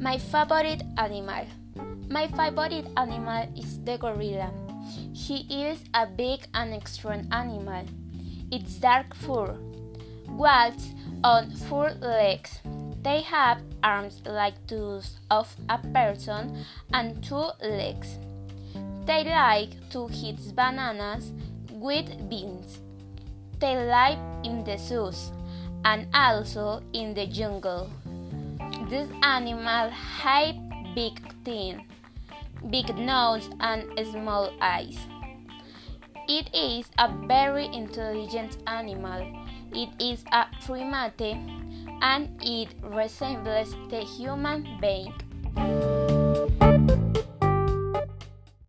My favorite animal. My favorite animal is the gorilla. He is a big and strong animal. Its dark fur walks on four legs. They have arms like those of a person and two legs. They like to eat bananas with beans. They live in the zoos and also in the jungle. This animal have big teeth, big nose, and small eyes. It is a very intelligent animal. It is a primate and it resembles the human being.